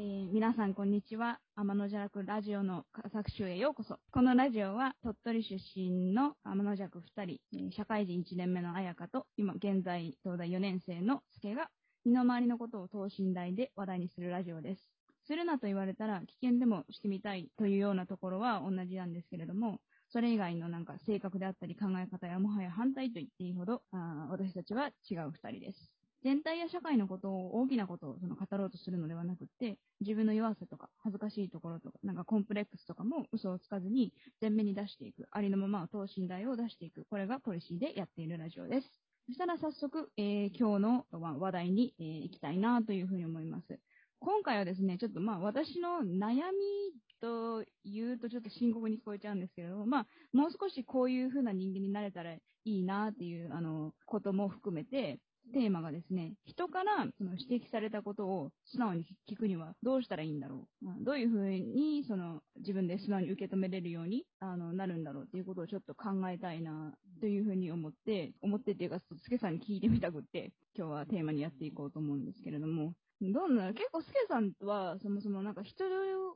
えー皆さんこんにちは。天の弱ラジオの作集へようこそ。このラジオは鳥取出身の天の弱二人、えー社会人1年目の彩香と、今現在東大4年生の助が、身の回りのことを等身大で話題にするラジオです。するなと言われたら危険でもしてみたいというようなところは同じなんですけれども、それ以外のなんか性格であったり考え方やもはや反対と言っていいほど、あ私たちは違う二人です。全体や社会のことを大きなことをその語ろうとするのではなくて、自分の弱さとか恥ずかしいところとか、なんかコンプレックスとかも嘘をつかずに前面に出していく、ありのままを等身大を出していく、これがポリシーでやっているラジオです。そしたら早速、えー今日の話題に、えー行きたいなというふうに思います。今回はですね、ちょっとまあ私の悩みと言うとちょっと深刻に聞こえちゃうんですけれども、まあもう少しこういう風な人間になれたらいいなっていうあのことも含めて、テーマがですね、人からその指摘されたことを素直に聞くにはどうしたらいいんだろう。まあどういう風にその自分で素直に受け止めれるようにあのなるんだろうっていうことをちょっと考えたいなという風に思って、思ってっていうか、スケさんに聞いてみたくって、今日はテーマにやっていこうと思うんですけれども、どうなの結構スケさんは、そもそもなんか人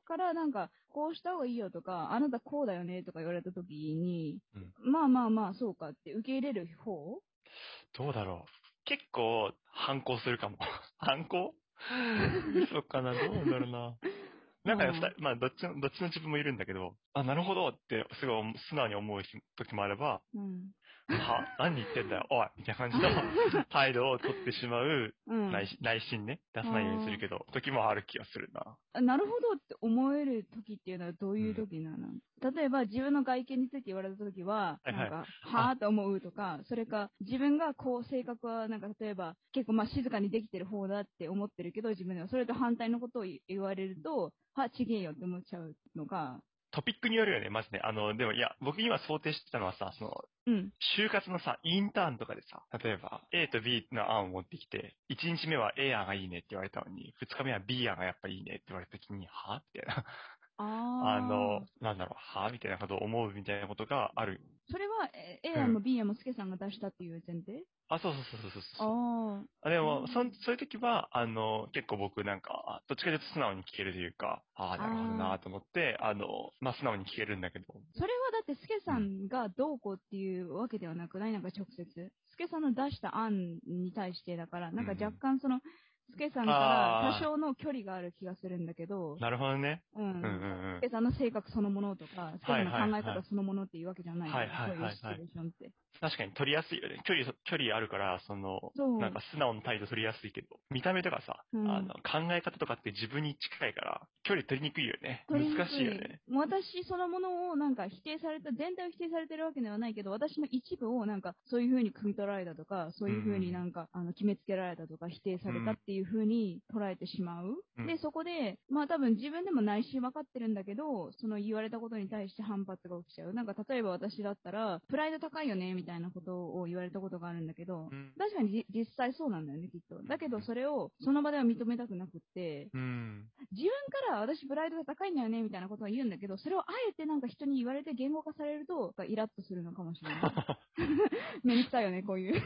からなんか、こうした方がいいよとか、あなたこうだよねとか言われた時に、まあまあまあそうかって受け入れる方？どうだろう。結構、反抗するかも。反抗？そうかな、どうなんだろうな。なんかね、うんまあ、どっちの、どっちの自分もいるんだけど、あ、なるほどって、すごい素直に思う時もあれば、うん。は、何言ってんだよ、おいみたいな感じの 態度を取ってしまううん。内心内心ね、出さないようにするけど、時もある気がするな。あなるほどって思える時っていうのはどういう時なの、例えば自分の外見について言われた時は、はいはい。なんか、はぁと思うとか、それか自分がこう性格はなんか例えば結構まあ静かにできてる方だって思ってるけど自分では。それと反対のことを言われると、は、ちげえよって思っちゃうのか、トピックによるよね、まずね。あの、でもいや、僕今想定してたのはさ、その、うん。就活のさ、インターンとかでさ、例えば A と B の案を持ってきて、1日目は A 案がいいねって言われたのに、2日目は B 案がやっぱいいねって言われた時に、はみたいな。あの、なんだろう、はみたいなことを思うみたいなことがある。それはえ A 案も B 案もスケさんが出したっていう前提、あ、そうそうそうそうそう。あでも、そんそういう時は、あの、結構僕なんか、あどっちかというと素直に聞けるというか、ああ、なるほどなと思って、あの、まあ、素直に聞けるんだけど、それはだって、スケさんがどうこうっていうわけではなくない？なんか直接。スケさんの出した案に対してだから、なんか若干その、スケさんから多少の距離がある気がするんだけど、なるほどね。うん。うんうんうんス。ケさんの性格そのものとか、スケさんの考え方そのものっていうわけじゃないはいはいはいはいそういうシチュエーションって。確かに取りやすいよね。距離、距離あるから、その、そうなんか素直な態度取りやすいけど、見た目とかさ、うんあの、考え方とかって自分に近いから、距離取りにくいよね。難しいよね。。私そのものをなんか否定された、全体を否定されてるわけではないけど、私の一部をなんかそういう風に汲み取られたとか、そういう風になんか、あの決めつけられたとか、否定されたっていう風に捉えてしまう。うんで、そこで、まあ多分自分でも内心分かってるんだけど、その言われたことに対して反発が起きちゃう。なんか例えば私だったら、プライド高いよね、みたいなことを言われたことがあるんだけど、うん確かにじ実際そうなんだよね、きっと。だけどそれをその場では認めたくなくって、うん。自分から私プライドが高いんだよねみたいなことを言うんだけど、それをあえてなんか人に言われて言語化されると、イラッとするのかもしれない。めんどくさいよね、こういう。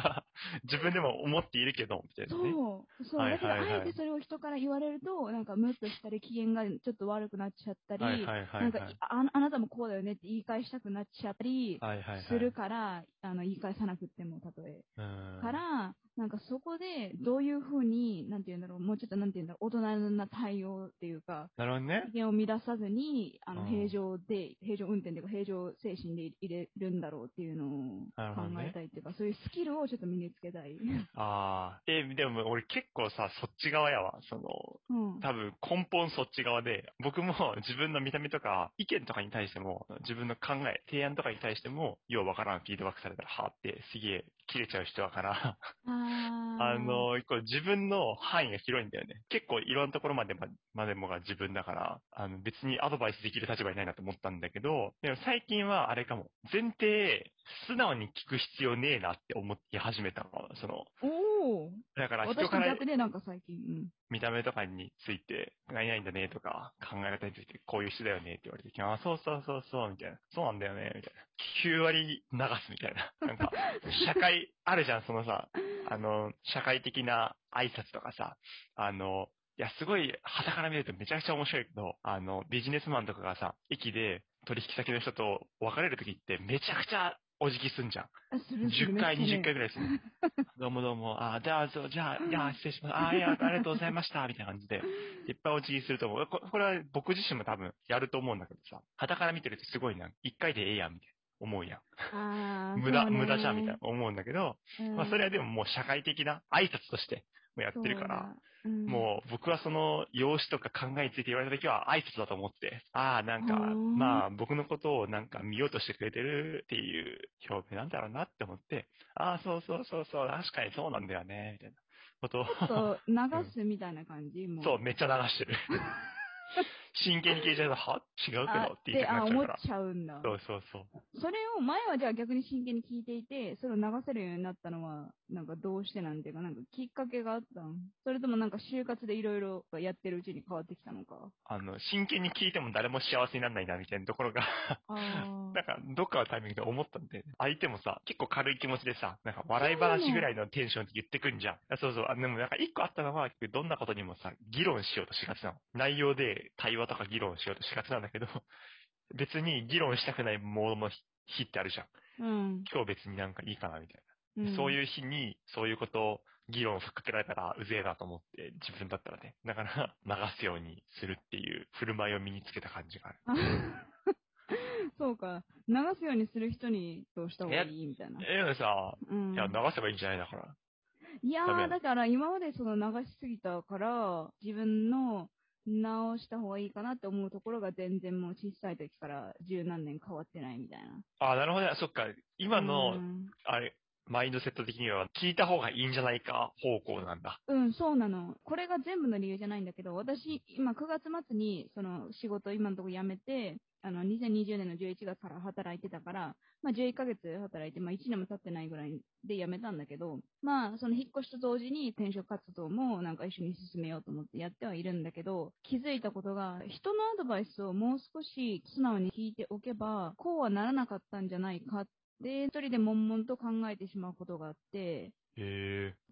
自分でも思っているけど、みたいなね。そう。そう。はいだけど、あえてそれを人から言われると、なんかムッとしたり、機嫌がちょっと悪くなっちゃったり。なんかあ、あなたもこうだよねって言い返したくなっちゃったり。するから、あの、言い返さなくっても、たとえ。うんから、なんかそこで、どういうふうに、なんて言うんだろう、もうちょっとなんて言うんだろう、大人な対応っていうか、なるほどね。機嫌を乱さずに、あの、うん平常で、平常運転というか、平常精神で入れるんだろうっていうのを考えたいっていうか、そういうスキルをちょっと身につけたい。ああ。え、でも俺結構さ、そっち側やわ。その、うん。多分根本そっち側で、僕も 自分の見た目とか、意見とかに対しても、自分の考え、提案とかに対しても、ようわからんフィードバックされたら、はーって、すげえ、切れちゃう人だから、あの、これ自分の範囲が広いんだよね。結構いろんなところまでままでもが自分だから、あの別にアドバイスできる立場にないなと思ったんだけど、でも最近はあれかも。前提、素直に聞く必要ねえなって思って始めたの。その、おおだから人私からと逆でなんか最近、うん。見た目とかについて、何々だねとか、考え方についてこういう人だよねって言われて、あ、そうそうそうそう、みたいな。そうなんだよね、みたいな。9割流すみたいな。なんか、社会、あるじゃん、そのさ、あの、社会的な挨拶とかさ、あの、いや、すごい、旗から見るとめちゃくちゃ面白いけど、あの、ビジネスマンとかがさ、駅で取引先の人と別れるときってめちゃくちゃお辞儀すんじゃん。あするする10回、めっちゃね20回ぐらいする。どうもどうも、あ、じゃあ、じゃあ、いや、失礼します。あ、いや、ありがとうございました、みたいな感じで、いっぱいお辞儀すると思う。ここれは僕自身も多分やると思うんだけどさ、旗から見てるとすごいな、1回でええやん、みたいな。思うやん。無駄、無駄じゃん、みたいな思うんだけど、うん。まあそれはでももう社会的な挨拶としてやってるから、そうだ。うん。もう僕はその容姿とか考えについて言われた時は挨拶だと思って、ああ、なんか、うんまあ僕のことをなんか見ようとしてくれてるっていう表明なんだろうなって思って、ああ、そうそうそうそう、確かにそうなんだよね、みたいなことを、そう流すみたいな感じ、もう。そう、めっちゃ流してる。真剣に聞いちゃうと、は？違うけあどって言いたくあ、なっちゃうから。思っちゃうんだ。そうそうそう。それを前はじゃあ逆に真剣に聞いていて、それを流せるようになったのは、なんかどうしてなんていうか、なんかきっかけがあったん？それともなんか就活でいろいろやってるうちに変わってきたのか？あの、真剣に聞いても誰も幸せにならないな、みたいなところがあ なんか、どっかのタイミングで思ったんで、相手もさ、結構軽い気持ちでさ、なんか笑い話ぐらいのテンションで言ってくんじゃん。あそうそう。あでもなんか一個あったのは、どんなことにもさ、議論しようとしがちなの。内容で対話とか議論しようとしがちなんだけど、別に議論したくないものの日ってあるじゃん。うん。今日別になんかいいかな、みたいな。うん。そういう日に、そういうことを、議論をかけられたらうぜえなと思って、自分だったらね。だから、流すようにするっていう振る舞いを身につけた感じがある。あそうか。流すようにする人にどうした方がいいみたいな。え、でもさ、うんいや、流せばいいんじゃないだから。いやー、だから今までその流しすぎたから、自分の直した方がいいかなって思うところが全然もう小さい時から十何年変わってないみたいな。あ、なるほどね。そっか。今の、うんあれ、マインドセット的には聞いた方がいいんじゃないか方向なんだ。うん、そうなの。これが全部の理由じゃないんだけど、私、今9月末に、その仕事今のところ辞めて、あの、2020年の11月から働いてたから、まあ11ヶ月働いて、まあ1年も経ってないぐらいで辞めたんだけど、まあその引っ越しと同時に転職活動もなんか一緒に進めようと思ってやってはいるんだけど、気づいたことが、人のアドバイスをもう少し素直に聞いておけば、こうはならなかったんじゃないかって、一人で悶々と考えてしまうことがあって。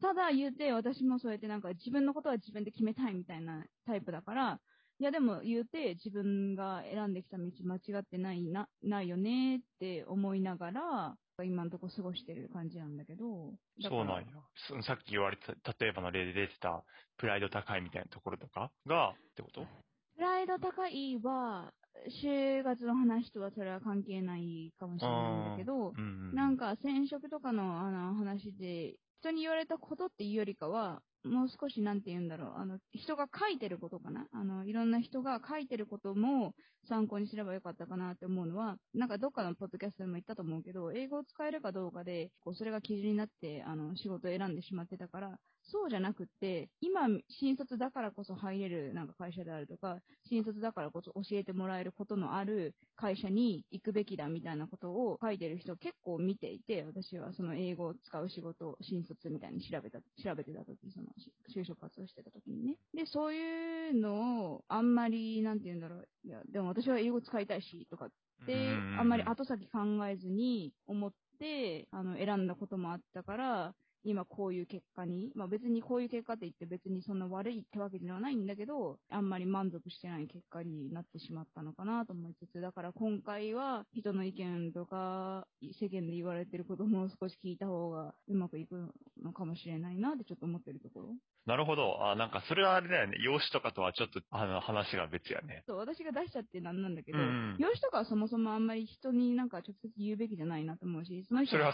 ただ言うて、私もそうやってなんか自分のことは自分で決めたいみたいなタイプだから、いやでも言うて自分が選んできた道間違ってないな、ないよねって思いながら、今のとこ過ごしてる感じなんだけど。そうなんや。そさっき言われた、例えばの例で出てた、プライド高いみたいなところとかが、ってこと？プライド高いは、就活の話とはそれは関係ないかもしれないんだけど、うん。なんか、染色とかのあの話で、人に言われたことっていうよりかは、もう少しなんて言うんだろう、あの、人が書いてることかな？あの、いろんな人が書いてることも参考にすればよかったかなって思うのは、なんかどっかのポッドキャストでも言ったと思うけど、英語を使えるかどうかで、こう、それが基準になって、あの、仕事を選んでしまってたから、そうじゃなくって、今、新卒だからこそ入れるなんか会社であるとか、新卒だからこそ教えてもらえることのある会社に行くべきだみたいなことを書いてる人結構見ていて、私はその英語を使う仕事を新卒みたいに調べた、調べてた時、その就職活動してた時にね。で、そういうのをあんまり、なんて言うんだろう、いや、でも私は英語使いたいし、とかで、あんまり後先考えずに思って、あの、選んだこともあったから、今こういう結果に、まあ別にこういう結果って言って別にそんな悪いってわけではないんだけど、あんまり満足してない結果になってしまったのかなと思いつつ、だから今回は人の意見とか世間で言われてることも少し聞いた方がうまくいくのかもしれないなってちょっと思ってるところ。なるほど。あ、なんかそれはあれだよね。容姿とかとはちょっと、あの、話が別やね。そう、私が出しちゃってなんなんだけど、うんうん容姿とかはそもそもあんまり人になんか直接言うべきじゃないなと思うし、その人が。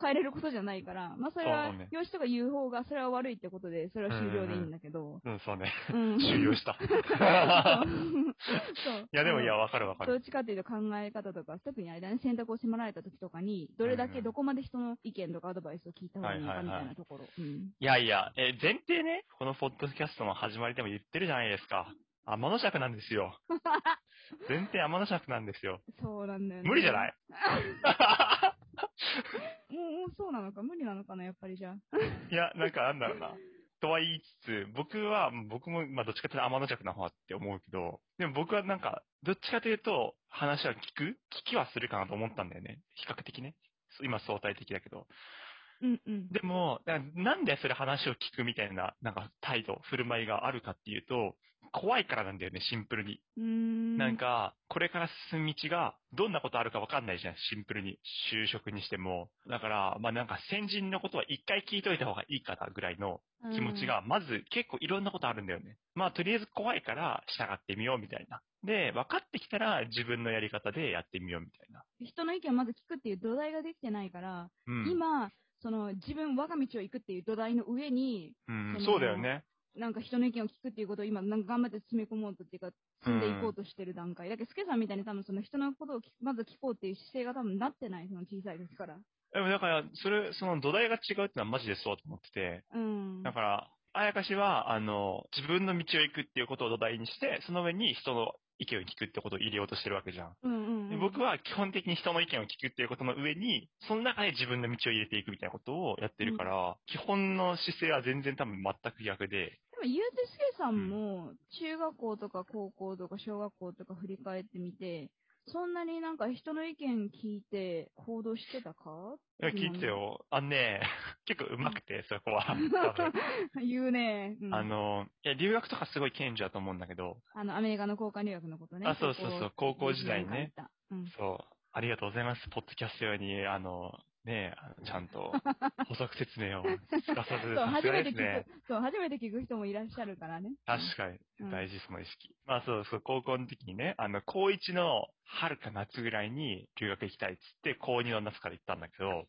変えれることじゃないから、まあそれはそうね、容姿とか言う方がそれは悪いってことで、それは終了でいいんだけど、うん、そうね。うん。終了した。そう。いや、でもいや、わかるわかる。どっちかっていうと考え方とか、特にあれだね、選択を迫られた時とかに、どれだけうんうんどこまで人の意見とかアドバイスを聞いた方がいいのかみたいなところ。うん。いやいや、え、前提ね、このポッドキャストの始まりでも言ってるじゃないですか。天の尺なんですよ。前提天の尺なんですよ。そうなんだよね。無理じゃない？もう、もうそうなのか無理なのかな、やっぱりじゃあ。いや、なんかなんだろうな。とは言いつつ、僕は、僕も、まあ、どっちかというと天の弱な方って思うけど、でも僕はなんか、どっちかというと、話は聞く聞きはするかなと思ったんだよね。比較的ね。今相対的だけど。うんうん。でも、ななんでそれ話を聞くみたいな、なんか態度、振る舞いがあるかっていうと、怖いからなんだよね、シンプルに。ん。なんか、これから進む道が、どんなことあるかわかんないじゃん、シンプルに。就職にしても。だから、まあなんか先人のことは一回聞いといた方がいいかなぐらいの気持ちが、まず結構いろんなことあるんだよね。まあとりあえず怖いから従ってみようみたいな。で、分かってきたら自分のやり方でやってみようみたいな。うん人の意見をまず聞くっていう土台ができてないから、うん。今、その自分、我が道を行くっていう土台の上に、うんそ、のそうだよね。なんか人の意見を聞くっていうことを今、なんか頑張って詰め込もうとっていうか、積んでいこうとしてる段階。だけど、スケさんみたいに多分その人のことを聞まず聞こうっていう姿勢が多分なってない、その小さい時から。でもだから、それ、その土台が違うってのはマジでそうと思ってて。うん。だから、あやかしは、あの、自分の道を行くっていうことを土台にして、その上に人の意見を聞くってことを入れようとしてるわけじゃん。うんうん、うん。で僕は基本的に人の意見を聞くっていうことの上に、その中で自分の道を入れていくみたいなことをやってるから、基本の姿勢は全然多分全く逆で、でも言うてスケさんも、中学校とか高校とか小学校とか振り返ってみて、そんなになんか人の意見聞いて行動してたか？いや聞いて。よ。あのね、結構上手くて、そこは。言うね、うんあの、いや、留学とかすごい顕著だと思うんだけど、あの、アメリカの交換留学のことね。あそうそうそう高校時代にね。うん。そう、ありがとうございます。ポッドキャスト用に、あの、ね、あのちゃんと 補足説明をすかさず、そう、初めて聞く。そう、初めて聞く人もいらっしゃるからね。確かにうん、大事その意識。まあそうそう、高校の時にね、あの、高1の春か夏ぐらいに留学行きたいっつって、高2の夏から行ったんだけど、うん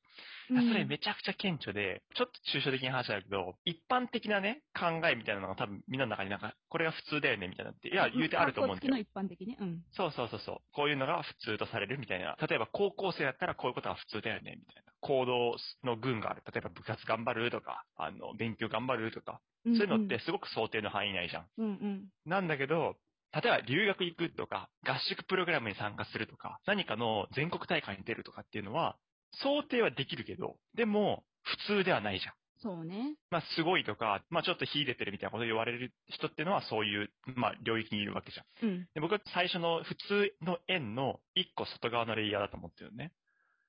それめちゃくちゃ顕著で、ちょっと抽象的な話だけど、一般的なね、考えみたいなのが多分みんなの中になんか、これが普通だよねみたいなのって、いや、言うてあると思うんですよ格好。付きの一般的ね。うん。そうそうそうそう。こういうのが普通とされるみたいな。例えば高校生だったらこういうことが普通だよねみたいな。行動の群がある。例えば部活頑張るとか、あの、勉強頑張るとか。そういうのってすごく想定の範囲内じゃん。うんうん。なんだけど、例えば留学行くとか、合宿プログラムに参加するとか、何かの全国大会に出るとかっていうのは、想定はできるけど、でも、普通ではないじゃん。そうね。まあ、すごいとか、まあ、ちょっと秀でてるみたいなことを言われる人っていうのは、そういう、まあ、領域にいるわけじゃん。うん。で、僕は最初の普通の円の一個外側のレイヤーだと思ってるのね。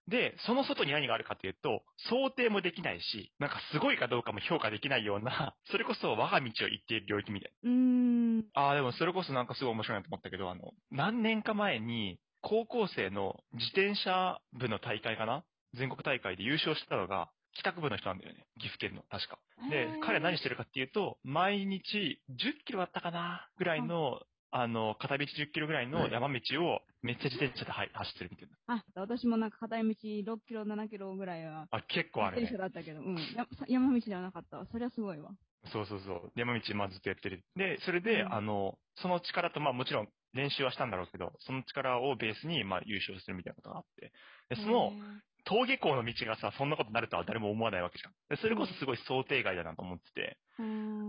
で、その外に何があるかというと、想定もできないし、なんかすごいかどうかも評価できないような、それこそ我が道を行っている領域みたいうーん。ああ、でもそれこそなんかすごい面白いなと思ったけど、あの、何年か前に、高校生の自転車部の大会かな？全国大会で優勝してたのが、帰宅部の人なんだよね。岐阜県の、確か。で彼何してるかっていうと、毎日10キロだったかな？ぐらいの、あの、片道10キロぐらいの山道をめっちゃ自転車ではい走ってるみたいな。あ、私もなんか片道6キロ、7キロぐらいは、あ、結構あるね自転車。だったけど、うん。や山道ではなかったわ。そりゃすごいわ。そうそうそう。山道まあずっとやってる。で、それで、うんあの、その力と、まあもちろん練習はしたんだろうけど、その力をベースに、まあ優勝するみたいなことがあって。で、その、登下校の道がさ、そんなことになるとは誰も思わないわけじゃん。でそれこそすごい想定外だなと思ってて、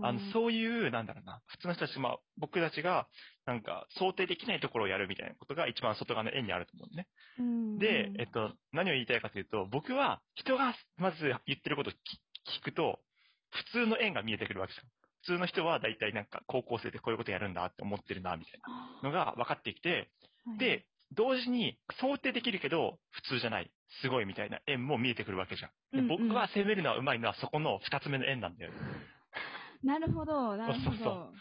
あの、そういう、なんだろうな、普通の人たち、まあ、僕たちが、なんか、想定できないところをやるみたいなことが一番外側の円にあると思うのね。うんで、えっと、何を言いたいかというと、僕は人がまず言ってることを聞聞くと、普通の円が見えてくるわけですよ。普通の人は大体なんか高校生でこういうことやるんだって思ってるな、みたいなのが分かってきて、はいで、同時に想定できるけど普通じゃない、すごいみたいな円も見えてくるわけじゃん。僕は攻めるのは上手いのはそこの二つ目の円なんだよね。なるほど、なるほそうそうそど。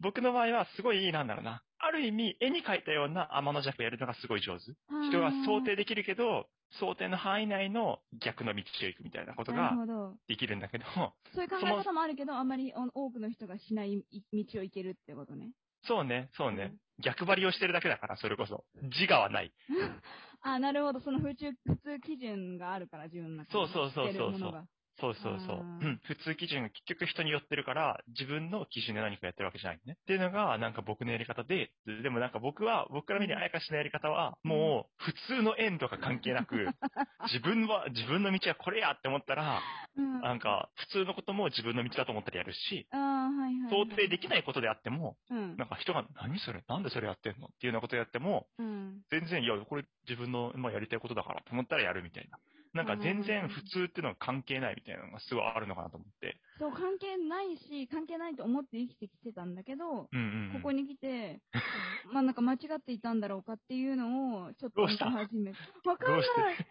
僕の場合はすごい、なんだろうな。ある意味、絵に描いたような天の弱をやるのがすごい上手。人が想定できるけど、想定の範囲内の逆の道を行くみたいなことなが。できるんだけど、そういう考え方もあるけど、あんまりお多くの人がしない道を行けるってことね。そうね、そうね。逆張りをしてるだけだから、それこそ。自我はない。あ、なるほど。その普通、普通基準があるから、自分の中に。そうそうそうそうそうそうそうそう。普通基準が結局人によってるから、自分の基準で何かやってるわけじゃないね。っていうのが、なんか僕のやり方で、でもなんか僕は、僕から見るあやかしのやり方は、もう、普通の縁とか関係なく、自分は、自分の道はこれやって思ったら、うん。なんか、普通のことも自分の道だと思ったらやるし、ああ、はいはい、はい。想定できないことであっても、うん。なんか人が、何それ？なんでそれやってんの？っていうようなことやっても、うん。全然、いや、これ自分の、まあ、やりたいことだからと思ったらやるみたいななんか全然うん普通っていうのは関係ないみたいなのがすごいあるのかなと思って。そう、関係ないし、関係ないと思って生きてきてたんだけど、うんうん、うん。ここに来て、まあなんか間違っていたんだろうかっていうのを、ちょっと見始めて。わかんない助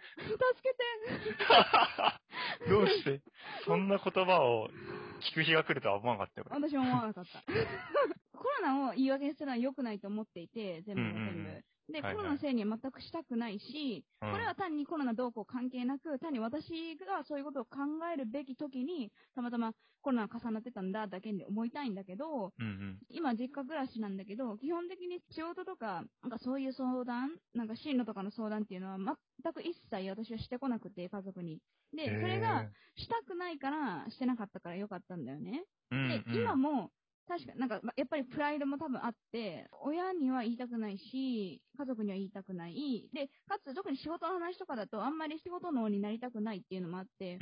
けて どうして？そんな言葉を聞く日が来るとは思わなかったよ。俺私も思わなかった。コロナを言い訳にするのは良くないと思っていて、全部が全部。うんうんうんで、はいはいコロナのせいには全くしたくないし、うんこれは単にコロナどうこう関係なく、単に私がそういうことを考えるべき時に、たまたまコロナが重なってたんだだけで思いたいんだけど、うんうん。今実家暮らしなんだけど、基本的に仕事とか、なんかそういう相談、なんか進路とかの相談っていうのは全く一切私はしてこなくて、家族に。で、それがしたくないから、してなかったからよかったんだよね。で、うん、今も、確か、なんか、まやっぱりプライドも多分あって、親には言いたくないし、家族には言いたくない。で、かつ、特に仕事の話とかだと、あんまり仕事脳になりたくないっていうのもあって、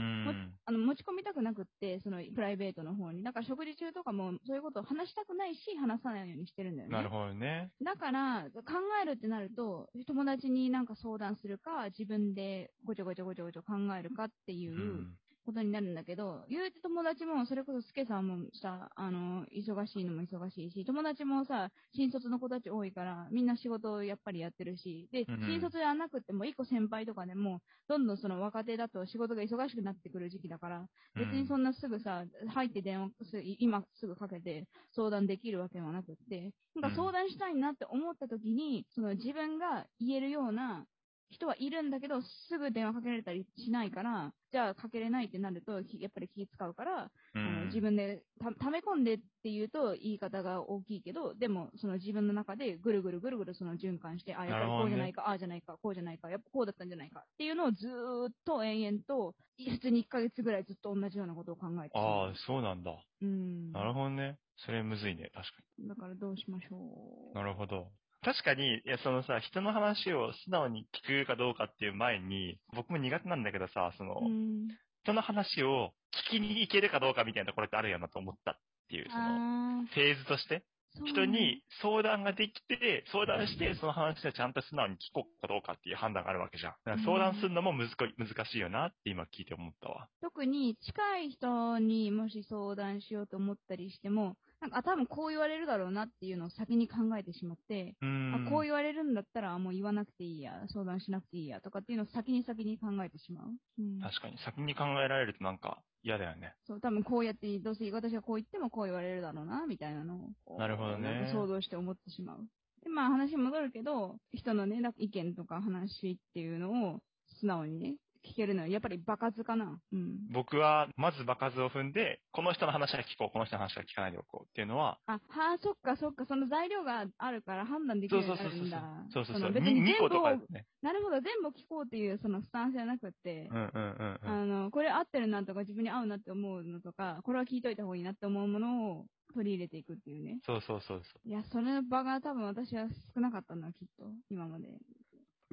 あの持ち込みたくなくって、そのプライベートの方に。だから食事中とかも、そういうことを話したくないし、話さないようにしてるんだよね。なるほどね。だから、考えるってなると、友達になんか相談するか、自分でごちょごちょごちょごちょ考えるかっていううんことになるんだけど、言うて友達も、それこそスケさんもさ、あの、忙しいのも忙しいし、友達もさ、新卒の子たち多いから、みんな仕事をやっぱりやってるし、で、うんうん。新卒じゃなくても、一個先輩とかでも、どんどんその若手だと仕事が忙しくなってくる時期だから、別にそんなすぐさ、入って電話す、今すぐかけて相談できるわけはなくって、なんか相談したいなって思った時に、その自分が言えるような人はいるんだけど、すぐ電話かけられたりしないから、じゃあかけれないってなると、きやっぱり気使うから、うん、あの自分でた溜め込んでっていうと言い方が大きいけど、でもその自分の中でぐるぐるぐるぐるその循環して、あ、やっぱりこうじゃないか、ああじゃないか、こうじゃないか、やっぱこうだったんじゃないかっていうのをずーっと延々と、普通に1ヶ月ぐらいずっと同じようなことを考えてああ、そうなんだ。うん。なるほどね。それむずいね、確かだからどうしましょに。う。なるほど。確かに、いや、そのさ、人の話を素直に聞くかどうかっていう前に、僕も苦手なんだけどさ、その、うん。人の話を聞きに行けるかどうかみたいなところってあるよなと思ったっていう、その、あフェーズとして、人に相談ができて、相談して、その話をちゃんと素直に聞こうかどうかっていう判断があるわけじゃん。相談するのも難し難しいよなって今聞いて思ったわ。特に近い人にもし相談しようと思ったりしても、なんか、あ、多分こう言われるだろうなっていうのを先に考えてしまって。あこう言われるんだったらもう言わなくていいや、相談しなくていいやとかっていうのを先に先に考えてしまう。うん、確かに、先に考えられるとなんか嫌だよね。そう、多分こうやって、どうせ私がこう言ってもこう言われるだろうな、みたいなのを。なるほどね想像して思ってしまう。で、まあ話戻るけど、人のね、意見とか話っていうのを素直にね、聞けるのはやっぱり場数かな。うん。僕は、まず場数を踏んで、この人の話は聞こう、この人の話は聞かないでおこうっていうのは、あ、はあ、そっかそっか、その材料があるから判断できるようそうそうそうそう。そうそうそう。の別にに2個と全部ね。なるほど、全部聞こうっていうそのスタンスじゃなくって、うんうんうんうん。あの、これ合ってるなとか自分に合うなって思うのとか、これは聞いといた方がいいなって思うものを取り入れていくっていうね。そうそうそうそいや、それの場が多分私は少なかったのはきっと、今まで。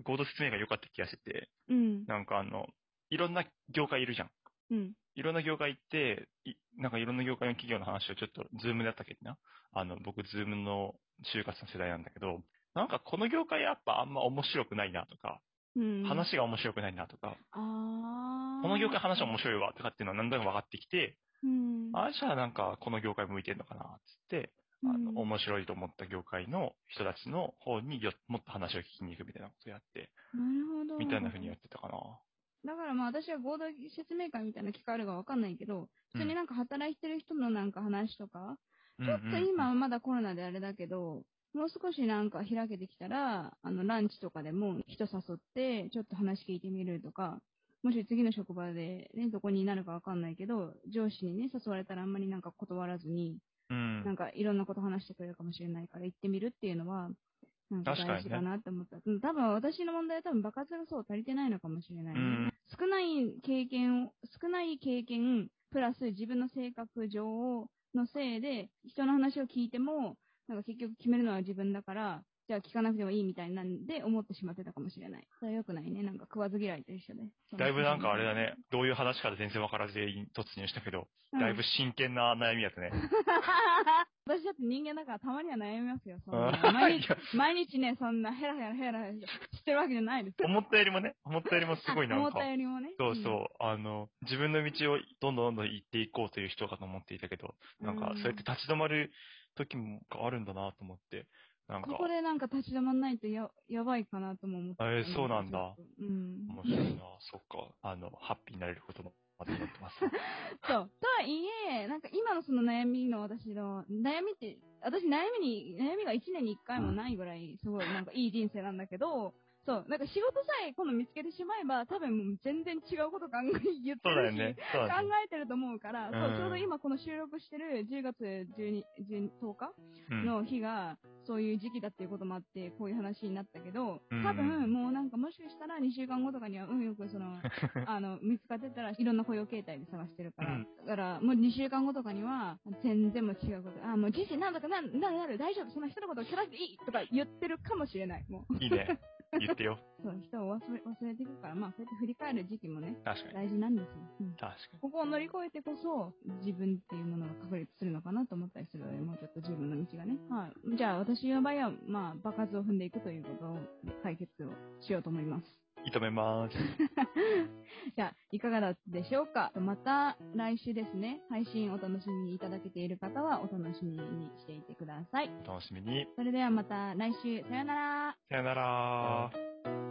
う。合同説明が良かった気がしてて、うん。なんかあの、いろんな業界いるじゃん。うん。いろんな業界行って、いなんかいろんな業界の企業の話をちょっと、 Zoom でやったっけな。あの、僕、 Zoom の就活の世代なんだけど、なんかこの業界やっぱあんま面白くないなとか、うん。話が面白くないなとか。この業界話面白いわとかっていうのは何度も分かってきて、うん。あ、じゃあなんかこの業界向いてんのかな、つって、あの、うん面白いと思った業界の人たちの方によもっと話を聞きに行くみたいなことやって、なるほど。みたいな風にやってたかな。だからまあ私は合同説明会みたいな機会あるかわかんないけど、普通になんか働いてる人のなんか話とか、ちょっと今はまだコロナであれだけど、もう少しなんか開けてきたら、あの、ランチとかでも人誘って、ちょっと話聞いてみるとか、もし次の職場でね、どこになるかわかんないけど、上司にね、誘われたらあんまりなんか断らずに、うん。なんかいろんなこと話してくれるかもしれないから行ってみるっていうのは、なんか大事かなって思った。うん多分私の問題は多分爆発がそう足りてないのかもしれない、ねうん少ない経験を、少ない経験、プラス自分の性格上のせいで、人の話を聞いても、なんか結局決めるのは自分だから、じゃあ聞かなくてもいいみたいなんで思ってしまってたかもしれない。それは良くないね。なんか食わず嫌いと一緒で。だいぶなんかあれだね、どういう話から全然わからず全員突入したけど、だいぶ真剣な悩みやつね。私だって人間だからたまには悩みますよ。そ毎日毎日ね、そんなヘラヘラヘラヘラしてるわけじゃないです。思ったよりもね、思ったよりもすごいなんか思った、よりもね。そうそう、あの、自分の道をどんどんどんどん行っていこうという人かと思っていたけど、なんか、そうやって立ち止まる時もあるんだなと思って、なんかこ、こでなんか立ち止まんないとややばいかなとも思って。えーそうなんだ。うん。面白いな、そっか、あの、ハッピーになれることもまで思ってます。そう。とはいえ、なんか今のその悩みの私の、悩みって、私悩みに、悩みが1年に1回もないぐらい、すごいなんかいい人生なんだけど、そう、なんか仕事さえ今度見つけてしまえば、多分もう全然違うこと考え、言ってるし、ね。そうだ考ね。えてると思うから、うんそうちょうど今この収録してる10月12、12 10日うん。の日が、そういう時期だっていうこともあって、こういう話になったけど、うん多分もうなんかもしかしたら2週間後とかには運よくその、あの、見つかってたらいろんな雇用形態で探してるから、うんだからもう2週間後とかには全然もう違うこと、あ、もう人生なんだかなんなるなる大丈夫、そんな人のことを聞かなくていいとか言ってるかもしれない、もう。いいね。言ってよ。そう、人を忘れ忘れていくから、まあそうやって振り返る時期もね、確かに。大事なんですよ。うん確かここを乗り越えてこそ、自分っていうものが確立するのかなと思ったりするので、もうちょっと自分の道がね。はい。じゃあ、私の場合は、まあ、場数を踏んでいくということで解決をしようと思います。に。認めます。じゃあ、いかがだったでしょうか？また来週ですね、配信お楽しみにいただけている方はお楽しみにしていてください。お楽しみに。それではまた来週、さよなら。さよなら。